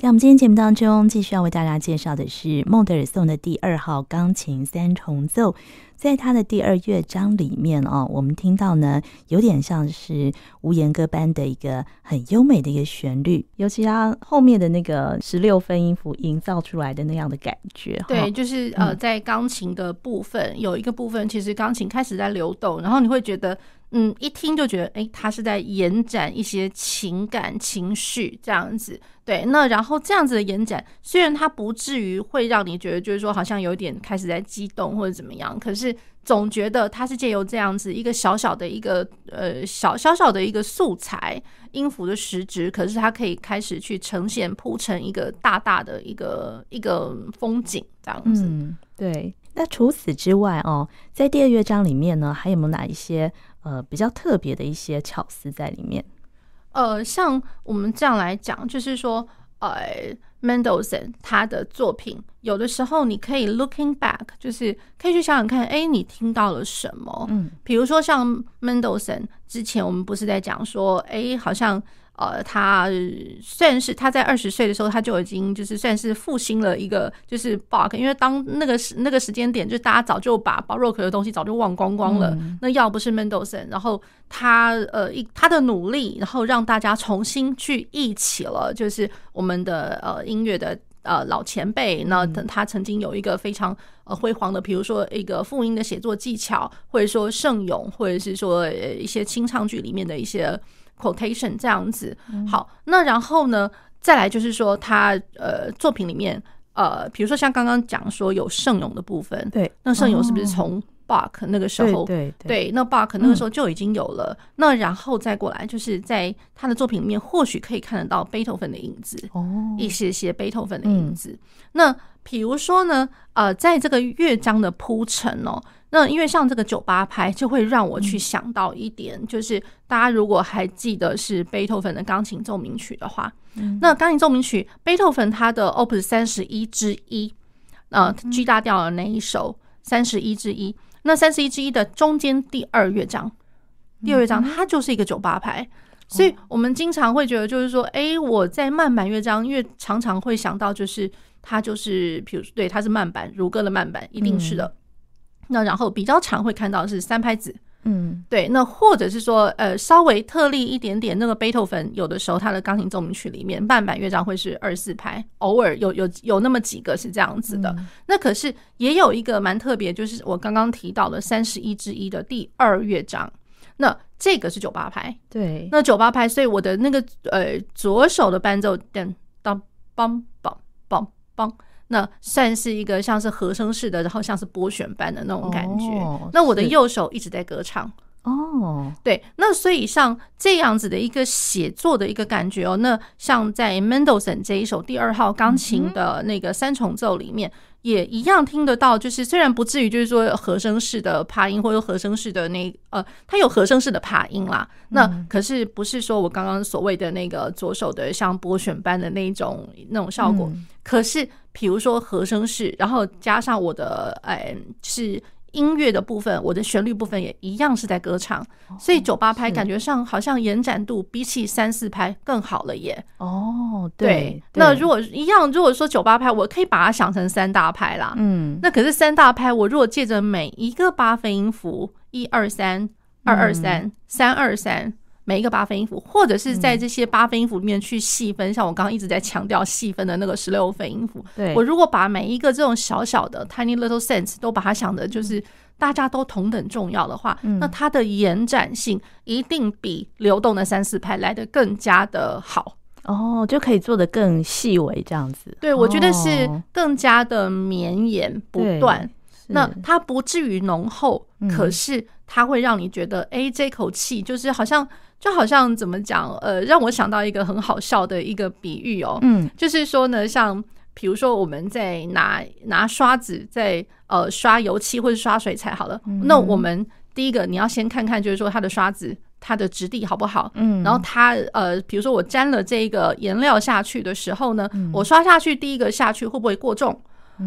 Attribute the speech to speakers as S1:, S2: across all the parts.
S1: 在我们今天节目当中，继续要为大家介绍的是孟德尔颂的第二号钢琴三重奏。在它的第二乐章里面哦，我们听到呢，有点像是无言歌般的一个很优美的一个旋律，尤其它后面的那个十六分音符营造出来的那样的感觉。
S2: 对，就是呃，在钢琴的部分、嗯、有一个部分，其实钢琴开始在流动，然后你会觉得。嗯，一听就觉得，哎，他是在延展一些情感情绪这样子，对。那然后这样子的延展，虽然它不至于会让你觉得，就是说好像有点开始在激动或者怎么样，可是总觉得它是借由这样子一个小小的一个呃小小小的一个素材音符的实质，可是它可以开始去呈现铺成一个大大的一个一个风景这样子。
S1: 嗯，对。那除此之外哦，在第二乐章里面呢，还有没有哪一些？呃，比较特别的一些巧思在里面。
S2: 呃，像我们这样来讲，就是说，呃，Mendelssohn 他的作品，有的时候你可以 looking back，就是可以去想想看，哎，你听到了什么？嗯，比如说像 Mendelssohn 之前我们不是在讲说，哎，好像。呃，他算是他在二十岁的时候，他就已经就是算是复兴了一个就是 Bach，因为当那个时那个时间点，就大家早就把 Baroque 的东西早就忘光光了。嗯、那要不是 Mendelssohn，然后他呃一他的努力，然后让大家重新去忆起了就是我们的呃音乐的呃老前辈。那他曾经有一个非常呃辉煌的，比如说一个复音的写作技巧，或者说圣咏，或者是说一些清唱剧里面的一些。Quotation 这样子，好，那然后呢，再来就是说他呃作品里面呃，比如说像刚刚讲说有圣咏的部分，
S1: 对，
S2: 那圣咏是不是从 Bach 那个时候，对那 Bach 那个时候就已经有了，那然后再过来就是在他的作品里面，或许可以看得到贝多芬的影子，哦，一些些贝多芬的影子。那比如说呢，呃，在这个乐章的铺陈哦。那因为像这个九八拍，就会让我去想到一点，就是大家如果还记得是贝多芬的钢琴奏鸣曲的话，那钢琴奏鸣曲，贝多芬他的 Opus 三十一之一，呃，G 大调的那一首三十一之一，那三十一之一的中间第二乐章，第二乐章它就是一个九八拍，所以我们经常会觉得就是说，哎，我在慢板乐章，因为常常会想到就是它就是，比如对，它是慢板，如歌的慢板，一定是的。那然后比较常会看到是三拍子，嗯，对。那或者是说，呃，稍微特例一点点，那个贝多芬有的时候他的钢琴奏鸣曲里面半版乐章会是二四拍，偶尔有有有那么几个是这样子的。那可是也有一个蛮特别，就是我刚刚提到的三十一之一的第二乐章，那这个是九八拍，
S1: 对。
S2: 那九八拍，所以我的那个呃左手的伴奏噔当梆梆梆梆。那算是一个像是和声式的，然后像是拨弦般的那种感觉。Oh, 那我的右手一直在歌唱。哦，oh. 对，那所以像这样子的一个写作的一个感觉哦，那像在 Mendelssohn 这一首第二号钢琴的那个三重奏里面。也一样听得到，就是虽然不至于就是说和声式的琶音或者和声式的那呃，它有和声式的琶音啦。那可是不是说我刚刚所谓的那个左手的像拨弦般的那种那种效果。可是比如说和声式，然后加上我的哎是。音乐的部分，我的旋律部分也一样是在歌唱，所以九八拍感觉上好像延展度比起三四拍更好了耶。
S1: 哦，对。
S2: 那如果一样，如果说九八拍，我可以把它想成三大拍啦。嗯，那可是三大拍，我如果借着每一个八分音符，一二三，二二三，三二三。每一个八分音符，或者是在这些八分音符里面去细分，像我刚刚一直在强调细分的那个十六分音符。对，我如果把每一个这种小小的 tiny little sense 都把它想的，就是大家都同等重要的话，那它的延展性一定比流动的三四拍来的更加的好。
S1: 哦，就可以做的更细微这样子。
S2: 对，我觉得是更加的绵延不断。那它不至于浓厚，可是它会让你觉得，哎，这口气就是好像。就好像怎么讲，呃，让我想到一个很好笑的一个比喻哦，嗯，就是说呢，像比如说我们在拿拿刷子在呃刷油漆或者刷水彩好了，嗯、那我们第一个你要先看看，就是说它的刷子它的质地好不好，嗯，然后它呃，比如说我沾了这个颜料下去的时候呢，嗯、我刷下去第一个下去会不会过重？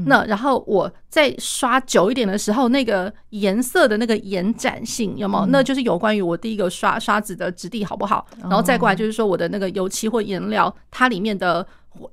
S2: 那然后我在刷久一点的时候，那个颜色的那个延展性有没有？那就是有关于我第一个刷刷子的质地好不好？然后再过来就是说我的那个油漆或颜料，它里面的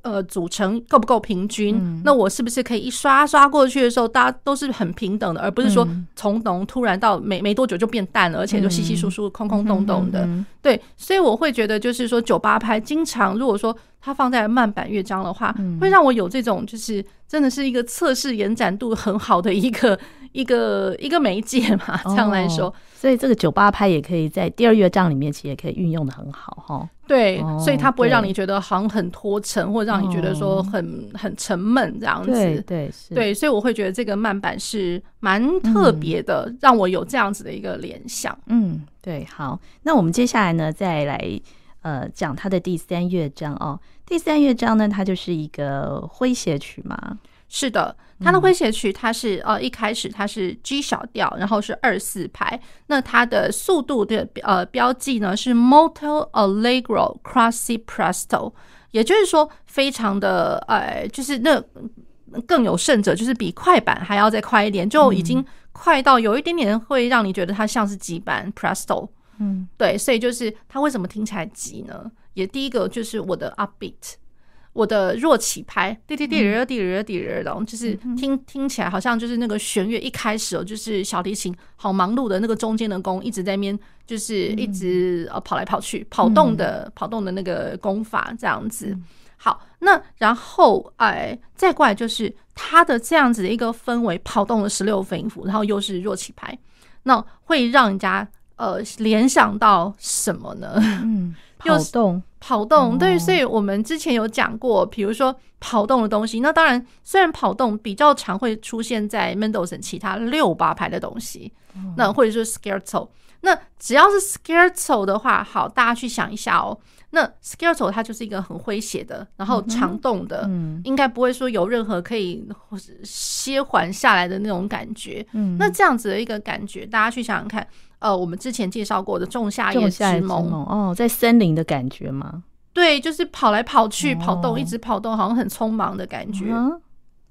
S2: 呃，组成够不够平均？嗯、那我是不是可以一刷刷过去的时候，大家都是很平等的，而不是说从浓突然到没没多久就变淡了，而且就稀稀疏疏、空空洞洞的。对，所以我会觉得，就是说九八拍经常如果说它放在慢板乐章的话，会让我有这种就是真的是一个测试延展度很好的一个 一个一个媒介嘛，这样来说。哦
S1: 所以这个九八拍也可以在第二乐章里面，其实也可以运用的很好哈。
S2: 对，所以它不会让你觉得好像很拖沉，或者让你觉得说很很沉闷这样子。
S1: 对对是。
S2: 对，所以我会觉得这个慢板是蛮特别的，让我有这样子的一个联想。
S1: 嗯，对。好，那我们接下来呢，再来呃讲它的第三乐章哦。第三乐章呢，它就是一个诙谐曲嘛。
S2: 是的。它的诙谐曲，它是呃一开始它是 G 小调，然后是二四拍。那它的速度的呃标记呢是 Molto Allegro Quasi Presto，也就是说非常的呃，就是那更有甚者，就是比快板还要再快一点，就已经快到有一点点会让你觉得它像是急板 Presto。嗯，对，所以就是它为什么听起来急呢？也第一个就是我的 Upbeat。我的弱起拍，滴滴滴滴滴滴滴的，就是听听起来好像就是那个弦乐一开始哦，就是小提琴好忙碌的那个中间的弓一直在那边，就是一直呃跑来跑去跑动的跑动的那个弓法这样子。好，那然后哎，再过来就是它的这样子的一个氛围，跑动了十六分音符，然后又是弱起拍，那会让人家呃联想到什么呢？嗯，
S1: 跑动。
S2: 跑动，对，所以我们之前有讲过，比如说跑动的东西。那当然，虽然跑动比较常会出现在 Mendelssohn 其他六八拍的东西，那或者说 Scherzo，那只要是 Scherzo 的话，好，大家去想一下哦。那 Scherzo 它就是一个很诙谐的，然后长动的，应该不会说有任何可以歇缓下来的那种感觉。那这样子的一个感觉，大家去想想看。呃，我们之前介绍过的《仲夏夜之梦》
S1: 哦，在森林的感觉吗？
S2: 对，就是跑来跑去，跑动，一直跑动，好像很匆忙的感觉。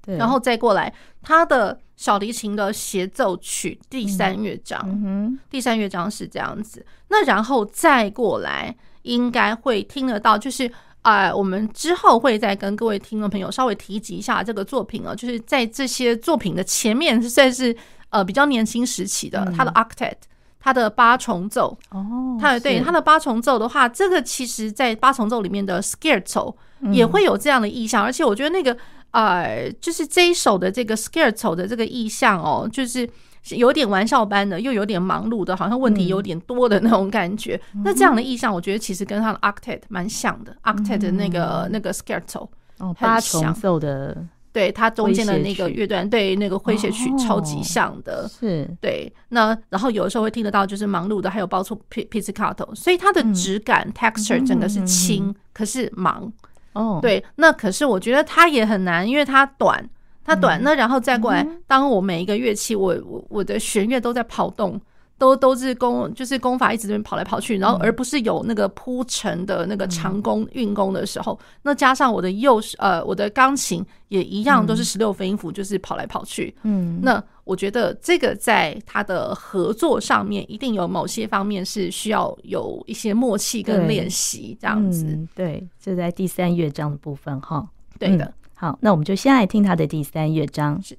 S2: 对，然后再过来，他的小提琴的协奏曲第三乐章，第三乐章是这样子。那然后再过来，应该会听得到，就是啊，我们之后会再跟各位听众朋友稍微提及一下这个作品哦，就是在这些作品的前面，算是呃比较年轻时期的他的 Octet。他的八重奏。哦，他的对他的八重奏的话，这个其实在八重奏里面的 Scherzo 也会有这样的意象，而且我觉得那个呃，就是这一首的这个 Scherzo 的这个意象哦，就是有点玩笑般的，又有点忙碌的，好像问题有点多的那种感觉。那这样的意象，我觉得其实跟他的 Octet 蛮像的，Octet 的那个那个 Scherzo
S1: 哦，八重奏的。
S2: 对，它中间的那个乐段，对那个诙谐曲超级像的，哦、
S1: 是
S2: 对。那然后有的时候会听得到，就是忙碌的，还有包括 pizzicato，所以它的质感、嗯、texture 整个是轻，嗯、可是忙。哦，对。那可是我觉得它也很难，因为它短，它短。嗯、那然后再过来，当我每一个乐器，我我我的弦乐都在跑动。都都是功，就是功法一直这边跑来跑去，然后而不是有那个铺陈的那个长弓运弓的时候，嗯、那加上我的右呃我的钢琴也一样都是十六分音符，就是跑来跑去。嗯，那我觉得这个在他的合作上面，一定有某些方面是需要有一些默契跟练习这样子。
S1: 嗯、对，就在第三乐章的部分哈。
S2: 对的、嗯。
S1: 好，那我们就先来听他的第三乐章。是。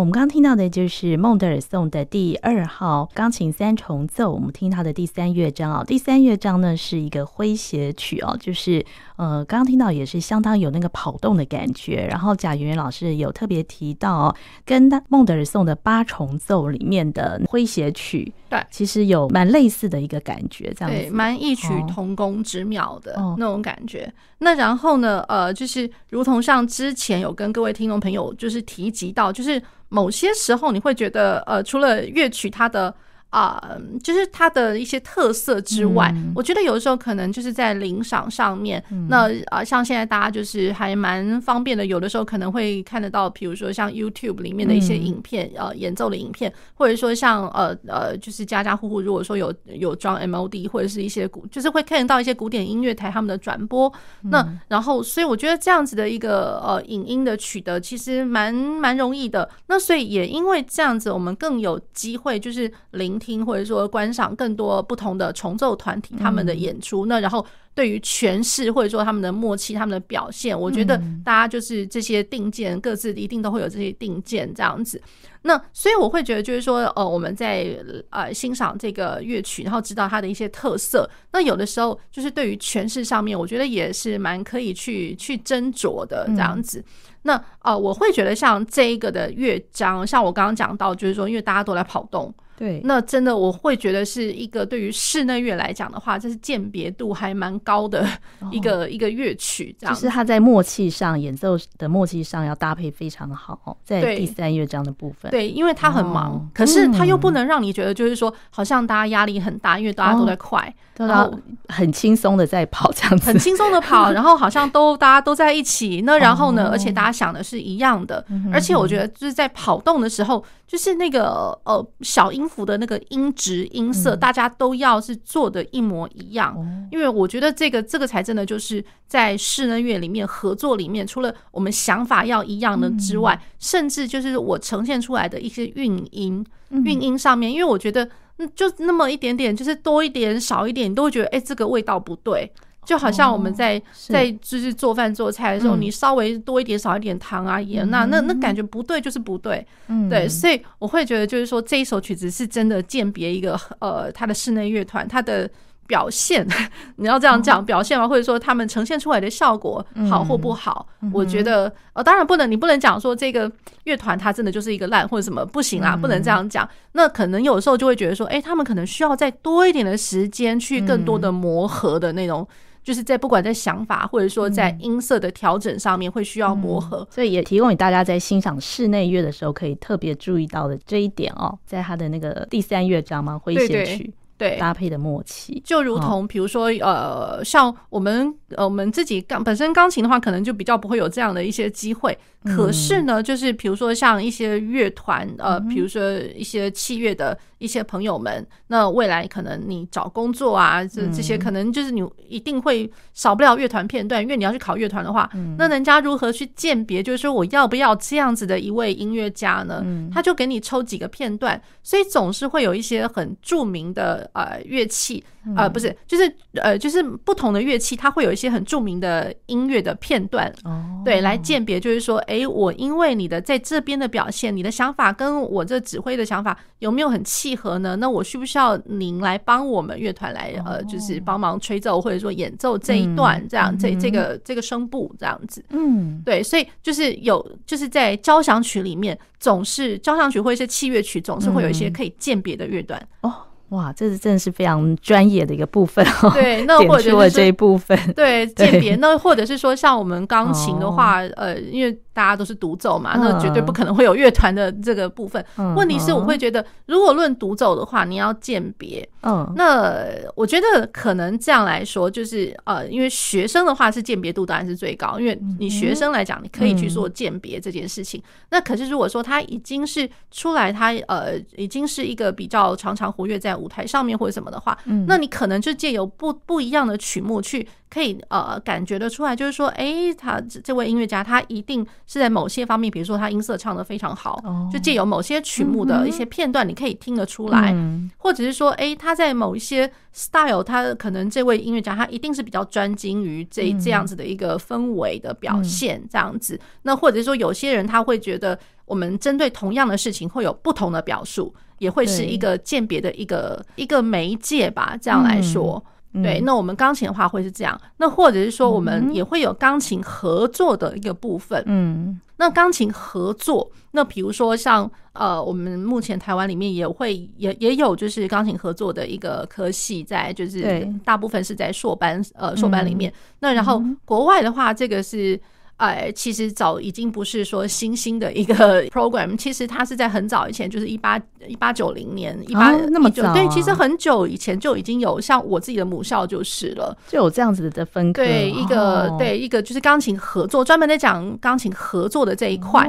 S1: 我们刚刚听到的就是孟德尔颂的第二号钢琴三重奏，我们听他的第三乐章哦。第三乐章呢是一个诙谐曲哦，就是呃，刚刚听到也是相当有那个跑动的感觉。然后贾圆圆老师有特别提到哦，跟孟德尔颂的八重奏里面的诙谐曲，
S2: 对，
S1: 其实有蛮类似的一个感觉，这样子，
S2: 对，蛮异曲同工之妙的那种感觉。哦、那然后呢，呃，就是如同像之前有跟各位听众朋友就是提及到，就是。某些时候，你会觉得，呃，除了乐曲它的。啊、呃，就是它的一些特色之外，嗯、我觉得有的时候可能就是在领赏上面。嗯、那啊、呃，像现在大家就是还蛮方便的，有的时候可能会看得到，比如说像 YouTube 里面的一些影片，嗯、呃，演奏的影片，或者说像呃呃，就是家家户户如果说有有装 MOD 或者是一些古，就是会看得到一些古典音乐台他们的转播。嗯、那然后，所以我觉得这样子的一个呃影音的取得其实蛮蛮容易的。那所以也因为这样子，我们更有机会就是领。听或者说观赏更多不同的重奏团体他们的演出，那然后对于诠释或者说他们的默契、他们的表现，我觉得大家就是这些定见各自一定都会有这些定见这样子。那所以我会觉得就是说，呃，我们在呃欣赏这个乐曲，然后知道它的一些特色，那有的时候就是对于诠释上面，我觉得也是蛮可以去去斟酌的这样子。那呃，我会觉得像这一个的乐章，像我刚刚讲到，就是说因为大家都在跑动。对，那真的我会觉得是一个对于室内乐来讲的话，这是鉴别度还蛮高的一个、哦、一个乐曲，这样。
S1: 就是他在默契上演奏的默契上要搭配非常好，在第三乐章的部分。
S2: 对，因为他很忙，哦、可是他又不能让你觉得就是说好像大家压力很大，因为大家都在快，
S1: 哦、然后很轻松的在跑这样子，
S2: 很轻松的跑，然后好像都大家都在一起。那然后呢，哦、而且大家想的是一样的，而且我觉得就是在跑动的时候。就是那个呃小音符的那个音值音色，大家都要是做的一模一样，因为我觉得这个这个才真的就是在室内乐里面合作里面，除了我们想法要一样的之外，甚至就是我呈现出来的一些韵音韵音上面，因为我觉得就那么一点点，就是多一点少一点，你都会觉得哎，这个味道不对。就好像我们在、哦、在就是做饭做菜的时候，嗯、你稍微多一点少一点糖啊盐，那那那感觉不对就是不对，嗯、对，所以我会觉得就是说这一首曲子是真的鉴别一个呃他的室内乐团他的表现，你要这样讲表现吗？或者说他们呈现出来的效果好或不好？嗯、我觉得呃当然不能，你不能讲说这个乐团它真的就是一个烂或者什么不行啦，不能这样讲。那可能有时候就会觉得说，哎，他们可能需要再多一点的时间去更多的磨合的那种。就是在不管在想法或者说在音色的调整上面会需要磨合，
S1: 所以也提供给大家在欣赏室内乐的时候可以特别注意到的这一点哦，在他的那个第三乐章嘛，诙谐曲。对。搭配的默契，
S2: 就如同比如说，呃，像我们呃，我们自己钢本身钢琴的话，可能就比较不会有这样的一些机会。可是呢，就是比如说像一些乐团，呃，比如说一些器乐的一些朋友们，那未来可能你找工作啊，这这些可能就是你一定会少不了乐团片段，因为你要去考乐团的话，那人家如何去鉴别，就是说我要不要这样子的一位音乐家呢？他就给你抽几个片段，所以总是会有一些很著名的。呃，乐器，呃，不是，就是呃，就是不同的乐器，它会有一些很著名的音乐的片段，哦，对，来鉴别，就是说，哎，我因为你的在这边的表现，你的想法跟我这指挥的想法有没有很契合呢？那我需不需要您来帮我们乐团来，呃，就是帮忙吹奏或者说演奏这一段，这样，这这个这个声部这样子，嗯，对，所以就是有，就是在交响曲里面，总是交响曲或者是器乐曲，总是会有一些可以鉴别的乐段，哦。
S1: 哇，这是真的是非常专业的一个部分哦。
S2: 对，那或者是
S1: 这一部分，
S2: 对 鉴别，那或者是说像我们钢琴的话，哦、呃，因为。大家都是独奏嘛，那绝对不可能会有乐团的这个部分。嗯、问题是，我会觉得，如果论独奏的话，你要鉴别。嗯，那我觉得可能这样来说，就是呃，因为学生的话是鉴别度当然是最高，因为你学生来讲，你可以去做鉴别这件事情。嗯、那可是如果说他已经是出来，他呃已经是一个比较常常活跃在舞台上面或者什么的话，嗯、那你可能就借由不不一样的曲目去。可以呃感觉得出来，就是说，哎、欸，他这位音乐家他一定是在某些方面，比如说他音色唱得非常好，就借由某些曲目的一些片段，你可以听得出来，或者是说，哎、欸，他在某一些 style，他可能这位音乐家他一定是比较专精于这这样子的一个氛围的表现，这样子。那或者是说，有些人他会觉得，我们针对同样的事情会有不同的表述，也会是一个鉴别的一个一个媒介吧，这样来说。对，那我们钢琴的话会是这样，那或者是说我们也会有钢琴合作的一个部分。嗯，那钢琴合作，那比如说像呃，我们目前台湾里面也会也也有就是钢琴合作的一个科系在，就是大部分是在硕班呃硕班里面。那然后国外的话，这个是。哎，其实早已经不是说新兴的一个 program，其实它是在很早以前，就是一八一八九零年，一八那么久，对，其实很久以前就已经有，像我自己的母校就是了，
S1: 就有这样子的分科，
S2: 对，一个对一个就是钢琴合作，专门在讲钢琴合作的这一块，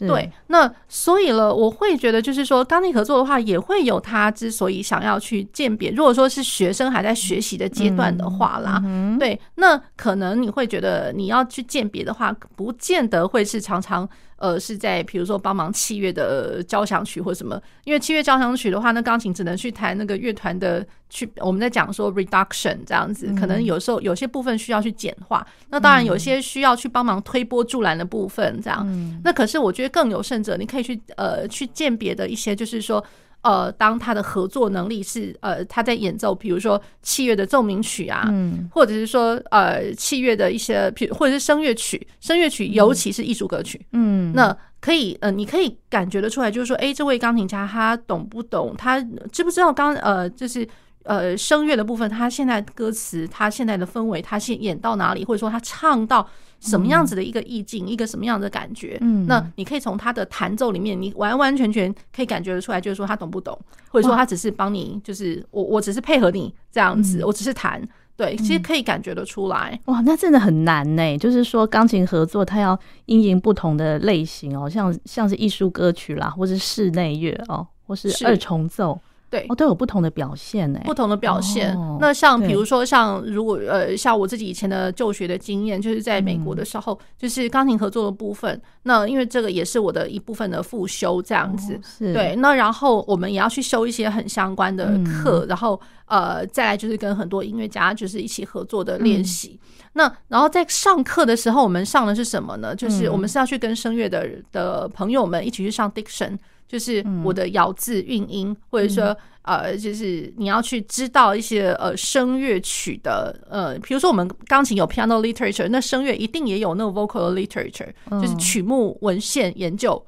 S2: 对，那所以了，我会觉得就是说，钢琴合作的话，也会有他之所以想要去鉴别，如果说是学生还在学习的阶段的话啦，对，那可能你会觉得你要去鉴别的话。不见得会是常常呃是在比如说帮忙器乐的交响曲或什么，因为器乐交响曲的话，那钢琴只能去弹那个乐团的去。我们在讲说 reduction 这样子，可能有时候有些部分需要去简化。那当然有些需要去帮忙推波助澜的部分，这样。那可是我觉得更有甚者，你可以去呃去鉴别的一些，就是说。呃，当他的合作能力是呃，他在演奏，比如说器乐的奏鸣曲啊，嗯，或者是说呃，器乐的一些，或者是声乐曲，声乐曲尤其是艺术歌曲，嗯，那可以呃，你可以感觉得出来，就是说，哎，这位钢琴家他懂不懂？他知不知道刚呃，就是呃，声乐的部分，他现在歌词，他现在的氛围，他现演到哪里，或者说他唱到。什么样子的一个意境，一个什么样的感觉？嗯，那你可以从他的弹奏里面，你完完全全可以感觉得出来，就是说他懂不懂，或者说他只是帮你，就是我我只是配合你这样子，我只是弹，对，其实可以感觉得出来。
S1: 哇，那真的很难呢。就是说钢琴合作，它要因应不同的类型哦，像像是艺术歌曲啦，或是室内乐哦，或是二重奏。对，哦，都有不同的表现呢，
S2: 不同的表现。哦、那像比如说，像如果呃，像我自己以前的就学的经验，就是在美国的时候，嗯、就是钢琴合作的部分。那因为这个也是我的一部分的复修，这样子。哦、是。对，那然后我们也要去修一些很相关的课，嗯、然后呃，再来就是跟很多音乐家就是一起合作的练习。嗯、那然后在上课的时候，我们上的是什么呢？就是我们是要去跟声乐的的朋友们一起去上 diction。就是我的咬字、韵音，或者说呃，就是你要去知道一些呃声乐曲的呃，比如说我们钢琴有 piano literature，那声乐一定也有那种 vocal literature，就是曲目文献研究。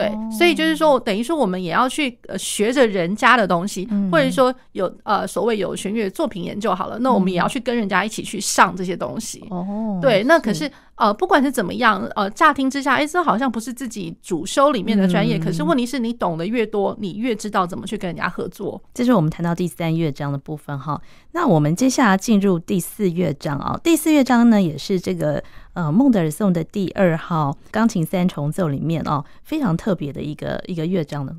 S2: 对，所以就是说，等于说我们也要去呃学着人家的东西，或者说有呃所谓有弦乐作品研究好了，那我们也要去跟人家一起去上这些东西。哦，对，那可是呃不管是怎么样，呃乍听之下，哎，这好像不是自己主修里面的专业。可是问题是你懂得越多，你越知道怎么去跟人家合作。这是我们谈到第三乐章的部分哈。那我们接下来进入第四乐章啊，第四乐章呢也是这个。呃，孟德尔颂的第二号钢琴三重奏里面哦，非常特别的一个一个乐章的。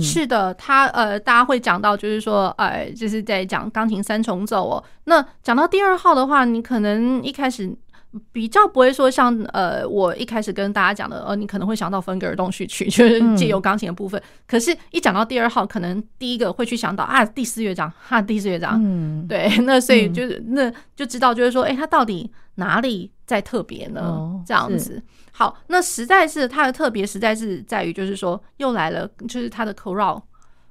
S2: 是的，他呃，大家会讲到，就是说，呃，就是在讲钢琴三重奏哦。那讲到第二号的话，你可能一开始比较不会说像呃，我一开始跟大家讲的，呃，你可能会想到芬格尔动序曲，就是借由钢琴的部分。嗯、可是，一讲到第二号，可能第一个会去想到啊，第四乐章，哈，第四乐章。嗯，对，那所以就是、嗯、那就知道，就是说，哎、欸，它到底哪里？在特别呢？哦、这样子好，那实在是它的特别，实在是在于就是说又来了，就是它的 chorale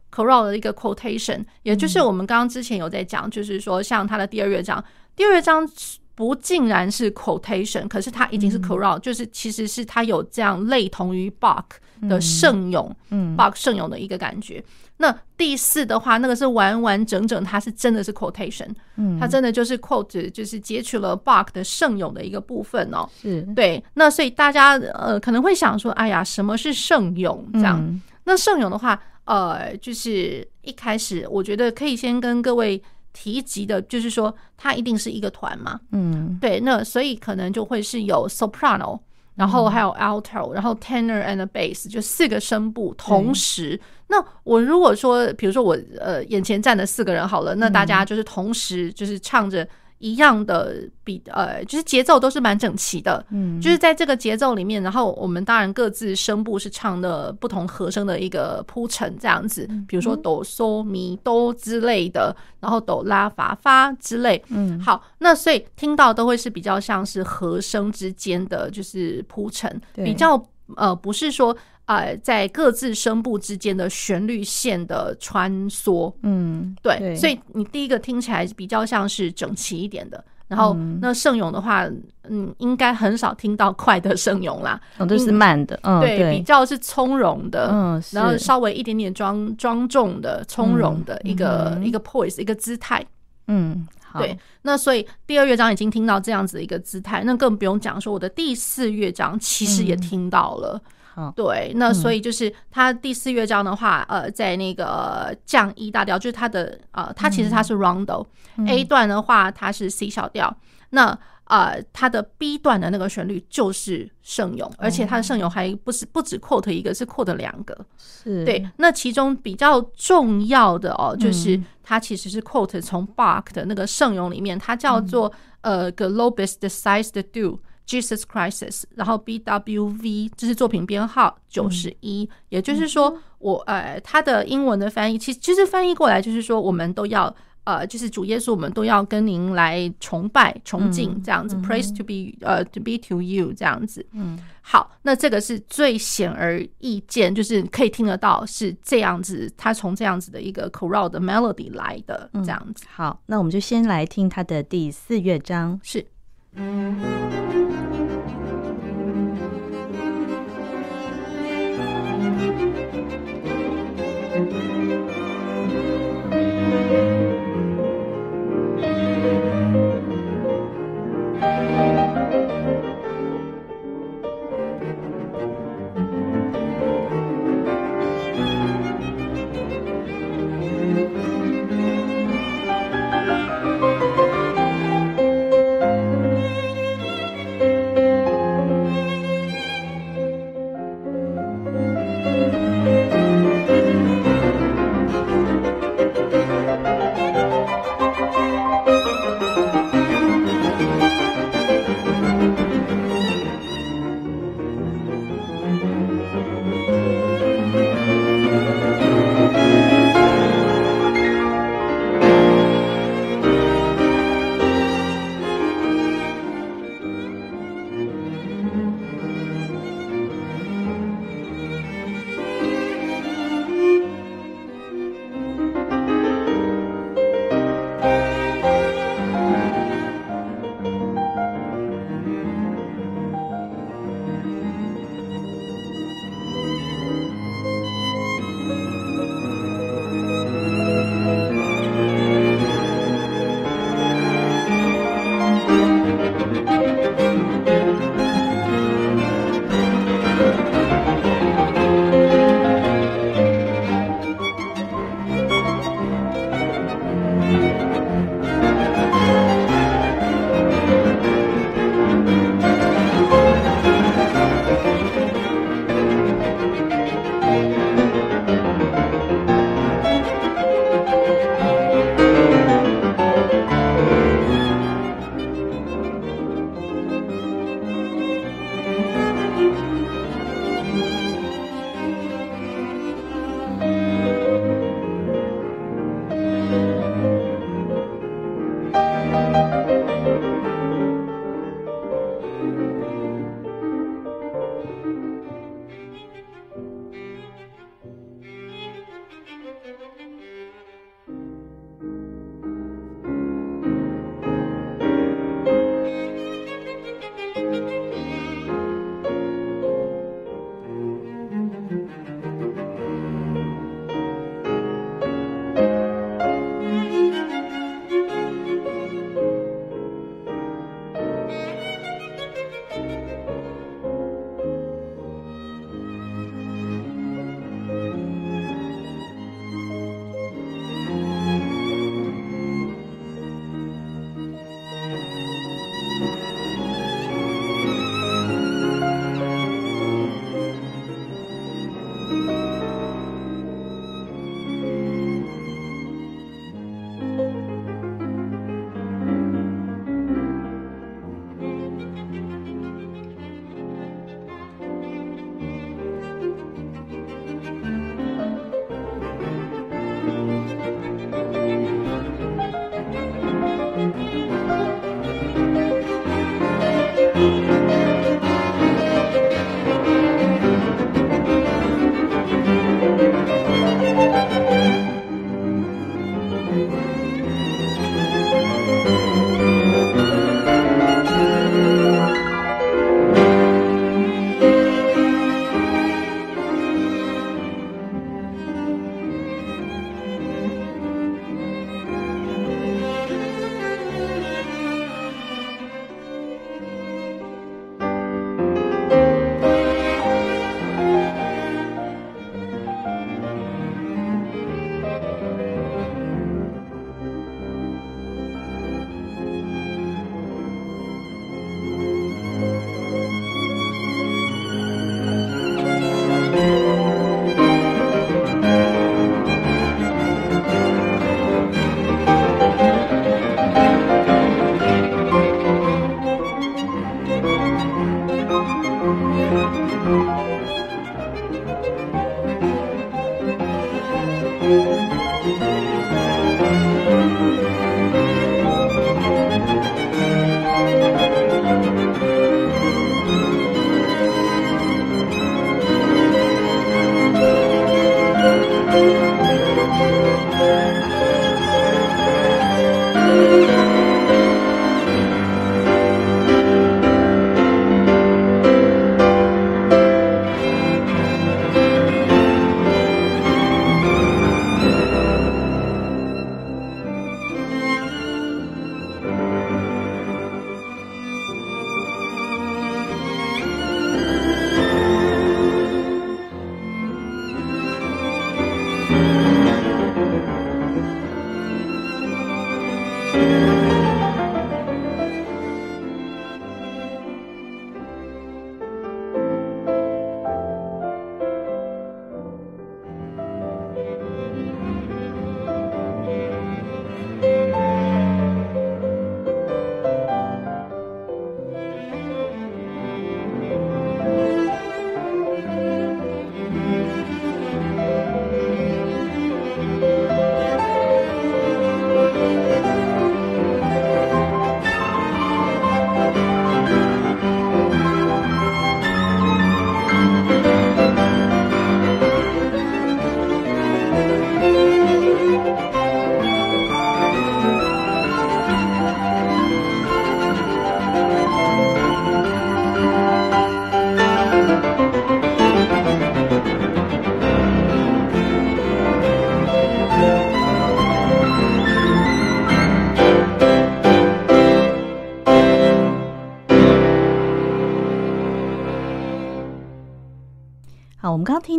S2: chorale 的一个 quotation，也就是我们刚刚之前有在讲，就是说像它的第二乐章，第二乐章不竟然是 quotation，可是它已经是 chorale，、嗯、就是其实是它有这样类同于 Bach 的圣咏，嗯，Bach 圣咏的一个感觉。那第四的话，那个是完完整整，它是真的是 quotation，嗯，它真的就是 quote，就是截取了 Bach 的圣咏的一个部分哦，是。对。那所以大家呃可能会想说，哎呀，什么是圣咏？这样，嗯、那圣咏的话，呃，就是一开始我觉得可以先跟各位提及的，就是说它一定是一个团嘛，嗯，对。那所以可能就会是有 soprano。然后还有 alto，然后 tenor and bass，就四个声部同时。那我如果说，比如说我呃眼前站的四个人好了，那大家就是同时就是唱着一样的比呃，就是节奏都是蛮整齐的，嗯，就是在这个节奏里面，然后我们当然各自声部是唱的不同和声的一个铺陈这样子，比如说哆嗦咪哆之类的，然后哆拉发发之类，嗯，好，那所以听到都会是比较像是和声之间的就是铺陈，比较呃不是说。呃，在各自声部之间的旋律线的穿梭，嗯，对，对，所以你第一个听起来比较像是整齐一点的，然后那盛勇的话，嗯，应该很少听到快的盛勇啦，
S1: 哦，都是慢的，嗯，
S2: 对，对比较是从容的，嗯，然后稍微一点点庄庄重的、从容的一个、嗯、一个 poise 一个姿态，
S1: 嗯，好，
S2: 对，那所以第二乐章已经听到这样子的一个姿态，那更不用讲说我的第四乐章其实也听到了。嗯对，那所以就是它第四乐章的话，呃，在那个降一大调，就是它的呃，它其实它是 Rondo，嗯，A 段的话它是 C 小调，那呃，它的 B 段的那个旋律就是圣咏，而且它的圣咏还不是不止 quote 一个，是 quote 两个，
S1: 是。
S2: 对。那其中比较重要的哦，就是它其实是 quote 从 Bach 的那个圣咏里面，它叫做呃 Globus deicide do。Jesus Christ，然后 B W V，这是作品编号九十一，也就是说，我呃，它的英文的翻译，其实其实翻译过来就是说，我们都要呃，就是主耶稣，我们都要跟您来崇拜、崇敬这样子、嗯、，Praise to be 呃、uh, to be to you 这样子。嗯，好，那这个是最显而易见，就是可以听得到是这样子，他从这样子的一个 chorale 的 melody 来的这样子、嗯。
S1: 好，那我们就先来听他的第四乐章
S2: 是。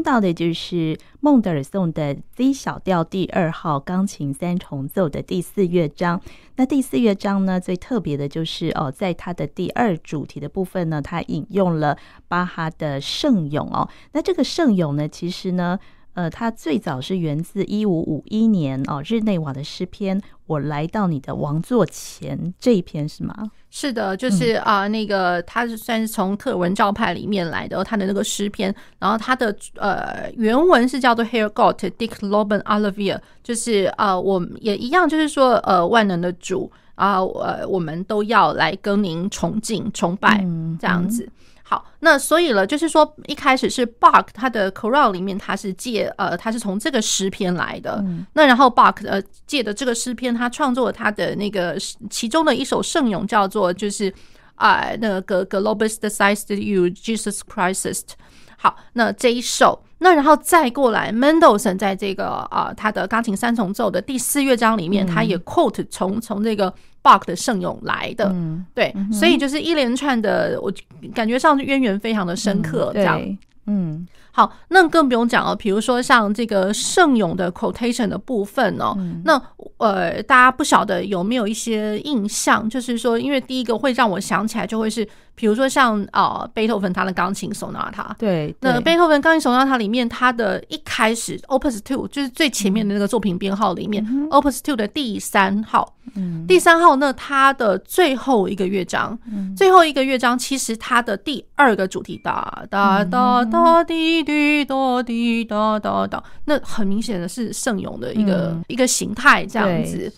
S1: 到的就是孟德尔颂的 Z 小调第二号钢琴三重奏的第四乐章。那第四乐章呢，最特别的就是哦，在它的第二主题的部分呢，它引用了巴哈的圣咏哦。那这个圣咏呢，其实呢。呃，它最早是源自一五五一年哦，日内瓦的诗篇。我来到你的王座前这一篇是吗？
S2: 是的，就是啊、嗯呃，那个它是算是从特文教派里面来的，他的那个诗篇。然后它的呃原文是叫做 dich loben alle wir，就是啊、呃，我们也一样，就是说呃，万能的主啊，呃，我们都要来跟您崇敬崇拜这样子。好，那所以了，就是说一开始是 Bach 他的 chorale 里面，他是借呃，他是从这个诗篇来的。嗯、那然后 Bach 呃借的这个诗篇，他创作了他的那个其中的一首圣咏，叫做就是啊、呃、那个 Gelobt seist du Jesus Christ。好，那这一首。那然后再过来，Mendelssohn 在这个啊、呃、他的钢琴三重奏的第四乐章里面，嗯、他也 quote 从从这个 Bach 的圣咏来的，嗯、对，嗯、所以就是一连串的，我感觉上渊源非常的深刻，这样，嗯。嗯好，那更不用讲了。比如说像这个圣咏的 quotation 的部分哦，嗯、那呃，大家不晓得有没有一些印象？就是说，因为第一个会让我想起来，就会是比如说像啊，贝多芬他的钢琴 sonata。对，那贝多芬钢琴 sonata 里面，它的一开始 Opus Two 就是最前面的那个作品编号里面、嗯、Opus Two 的第三号，嗯、第三号那它的最后一个乐章，嗯、最后一个乐章其实它的第二个主题哒哒哒哒滴。滴答滴答答答，那很明显的是圣咏的一个、一个形态，这样子。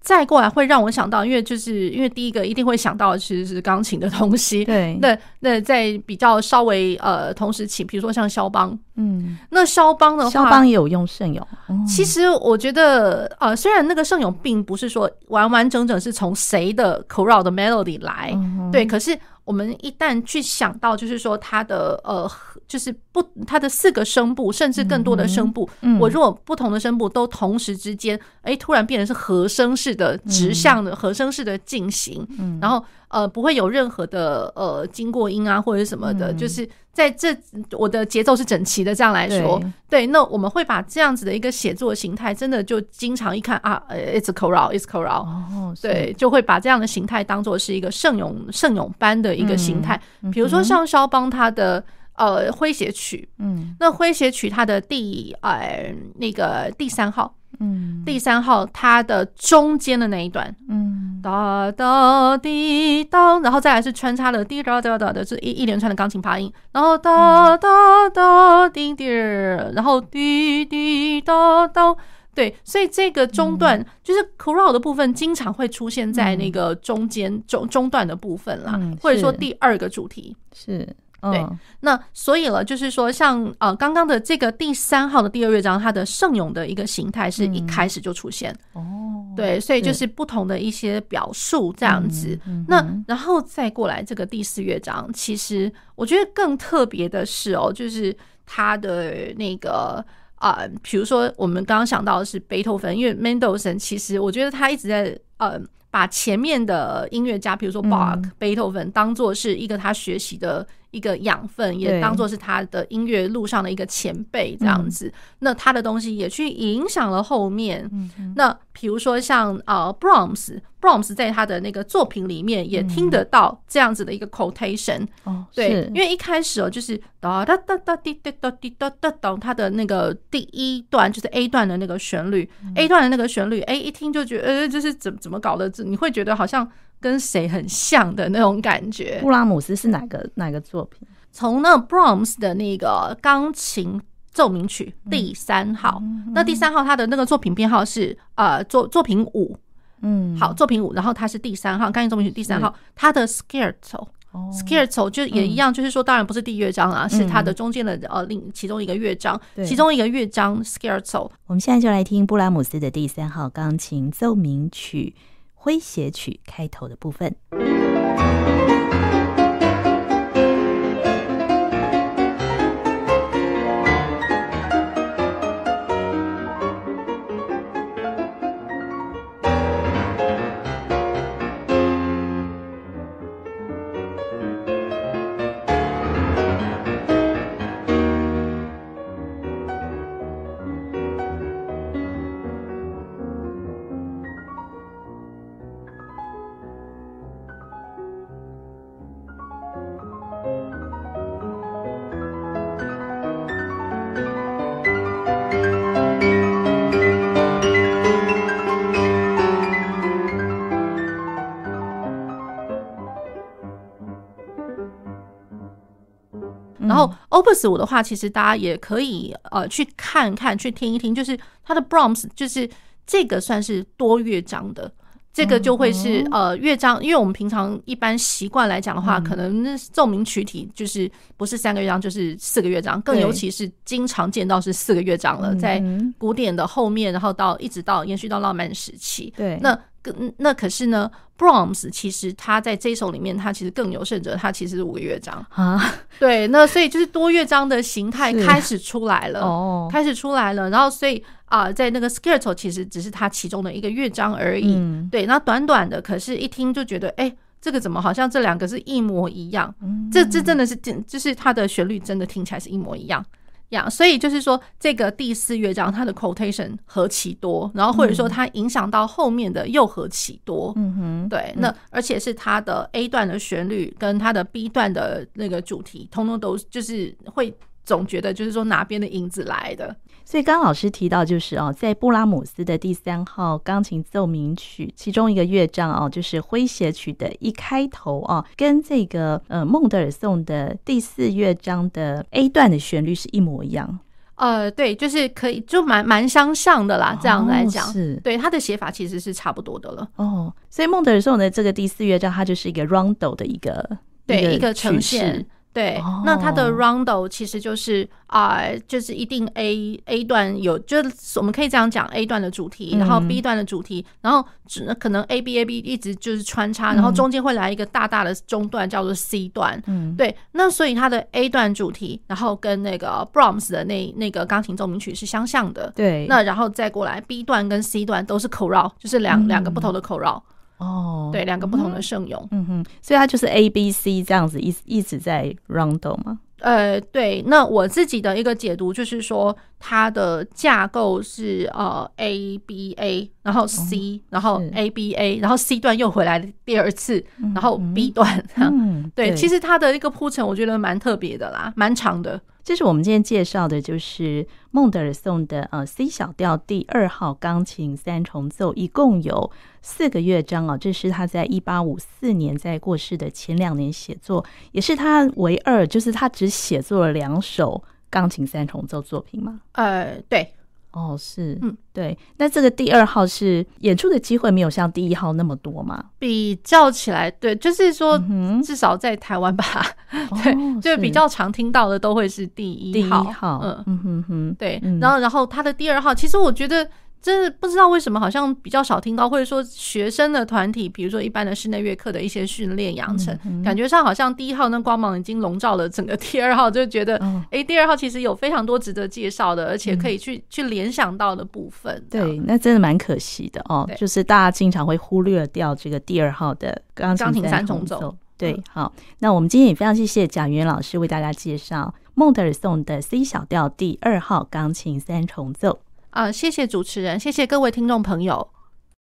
S2: 再过来会让我想到，因为就是因为第一个一定会想到其实是钢琴的东西。对，那那在比较稍微呃同时期，比如说像肖邦，嗯，那肖邦的话，
S1: 肖邦也有用圣咏。
S2: 其实我觉得呃，虽然那个圣咏并不是说完完整整是从谁的 chorale 的 melody 来，对，可是。我们一旦去想到，就是说它的呃，就是不，它的四个声部，甚至更多的声部，嗯嗯、我如果不同的声部都同时之间，哎，突然变成是和声式的直向的和声式的进行，嗯、然后呃，不会有任何的呃经过音啊或者什么的，嗯、就是。在这，我的节奏是整齐的。这样来说，对，那我们会把这样子的一个写作形态，真的就经常一看啊，it's a chorale, it's chorale，哦，对，就会把这样的形态当做是一个圣咏圣咏般的一个形态。嗯、比如说像肖邦他的呃诙谐曲，嗯，那诙谐曲它的第呃那个第三号。嗯，第三号它的中间的那一段，嗯，哒哒滴当，然后再来是穿插的滴哒哒哒的是一一连串的钢琴发音，然后哒哒哒滴滴，然后滴滴哒哒，对，所以这个中段就是 coro 的部分，经常会出现在那个中间中中段的部分啦，或者说第二个主题是。对，那所以了，就是说，像呃刚刚的这个第三号的第二乐章，它的圣咏的一个形态是一开始就出现。哦，对，所以就是不同的一些表述这样子。那然后再过来这个第四乐章，其实我觉得更特别的是哦，就是他的那个啊，比如说我们刚刚想到的是贝多芬，因为 Mendelssohn 其实我觉得他一直在呃把前面的音乐家，比如说 Bach、贝多芬，当做是一个他学习的。一个养分，也当做是他的音乐路上的一个前辈这样子。那他的东西也去影响了后面。那比如说像呃 Brahms，Brahms 在他的那个作品里面也听得到这样子的一个 quotation。哦，对，因为一开始哦，就是哒哒哒哒滴滴哒滴哒哒哒，他的那个第一段就是 A 段的那个旋律，A 段的那个旋律，哎，一听就觉得呃，就是怎怎么搞的？这你会觉得好像。跟谁很像的那种感觉？
S1: 布拉姆斯是哪个哪个作品？
S2: 从那 Brahms 的那个钢琴奏鸣曲第三号，嗯、那第三号他的那个作品编号是呃作作品五，嗯，好，作品五，然后它是第三号钢琴奏鸣曲第三号，他的 Scherzo，Scherzo 就也一样，就是说当然不是第一乐章啊，嗯、是它的中间的呃另其中一个乐章，其中一个乐章 Scherzo。
S1: 我们现在就来听布拉姆斯的第三号钢琴奏鸣曲。诙谐曲开头的部分。
S2: Opus 五的话，其实大家也可以呃去看看，去听一听，就是它的 Brahms，就是这个算是多乐章的。这个就会是呃乐章，因为我们平常一般习惯来讲的话，可能那奏鸣曲体就是不是三个乐章就是四个乐章，更尤其是经常见到是四个乐章了，在古典的后面，然后到一直到延续到浪漫时期。对，那那可是呢，Brahms 其实他在这一首里面，他其实更有甚者，他其实是五个乐章啊。对，那所以就是多乐章的形态开始出来了，哦，开始出来了，然后所以。啊，在那个 Scherzo 其实只是它其中的一个乐章而已，嗯、对。那短短的，可是一听就觉得，哎、欸，这个怎么好像这两个是一模一样？嗯、这这真的是，就是它的旋律真的听起来是一模一样样。所以就是说，这个第四乐章它的 quotation 何其多，然后或者说它影响到后面的又何其多。嗯哼，对。那而且是它的 A 段的旋律跟它的 B 段的那个主题，通通都就是会总觉得就是说哪边的影子来的。
S1: 所以刚刚老师提到，就是哦，在布拉姆斯的第三号钢琴奏鸣曲其中一个乐章哦，就是诙谐曲的一开头哦，跟这个呃孟德尔颂的第四乐章的 A 段的旋律是一模一样。
S2: 呃，对，就是可以就蛮蛮相像的啦。这样来讲，是对它的写法其实是差不多的了。
S1: 哦，所以孟德尔颂的这个第四乐章，它就是一个 rondo 的一个
S2: 对一个呈现。对，那它的 roundel 其实就是啊、呃，就是一定 A A 段有，就是我们可以这样讲，A 段的主题，然后 B 段的主题，然后只可能 A B A B 一直就是穿插，然后中间会来一个大大的中段叫做 C 段。嗯，对，那所以它的 A 段主题，然后跟那个 Brahms 的那那个钢琴奏鸣曲是相像的。对，那然后再过来 B 段跟 C 段都是 chorale，就是两两个不同的 chorale。哦，对，两个不同的圣咏，
S1: 嗯哼，所以它就是 A B C 这样子一一直在 rondo 吗？
S2: 呃，对，那我自己的一个解读就是说，它的架构是呃 A B A，然后 C，、哦、然后 A B A，然后 C 段又回来第二次，然后 B 段，嗯，对，对，其实它的一个铺陈，我觉得蛮特别的啦，蛮长的。
S1: 这是我们今天介绍的，就是孟德尔颂的呃 C 小调第二号钢琴三重奏，一共有四个乐章啊。这是他在一八五四年在过世的前两年写作，也是他唯二，就是他只写作了两首钢琴三重奏作品吗？
S2: 呃，对。
S1: 哦，是，嗯，对，那这个第二号是演出的机会没有像第一号那么多吗？
S2: 比较起来，对，就是说，至少在台湾吧，嗯、对，哦、就比较常听到的都会是第一号，第一号，嗯。嗯哼哼，对，然后然后他的第二号，其实我觉得。真的不知道为什么，好像比较少听到，或者说学生的团体，比如说一般的室内乐课的一些训练养成，嗯嗯、感觉上好像第一号那光芒已经笼罩了整个第二号，就觉得哎、哦欸，第二号其实有非常多值得介绍的，而且可以去、嗯、去联想到的部分。
S1: 对，那真的蛮可惜的哦，就是大家经常会忽略掉这个第二号的钢琴三重奏。对，好，那我们今天也非常谢谢蒋元老师为大家介绍孟德尔颂的 C 小调第二号钢琴三重奏。
S2: 啊，谢谢主持人，谢谢各位听众朋友。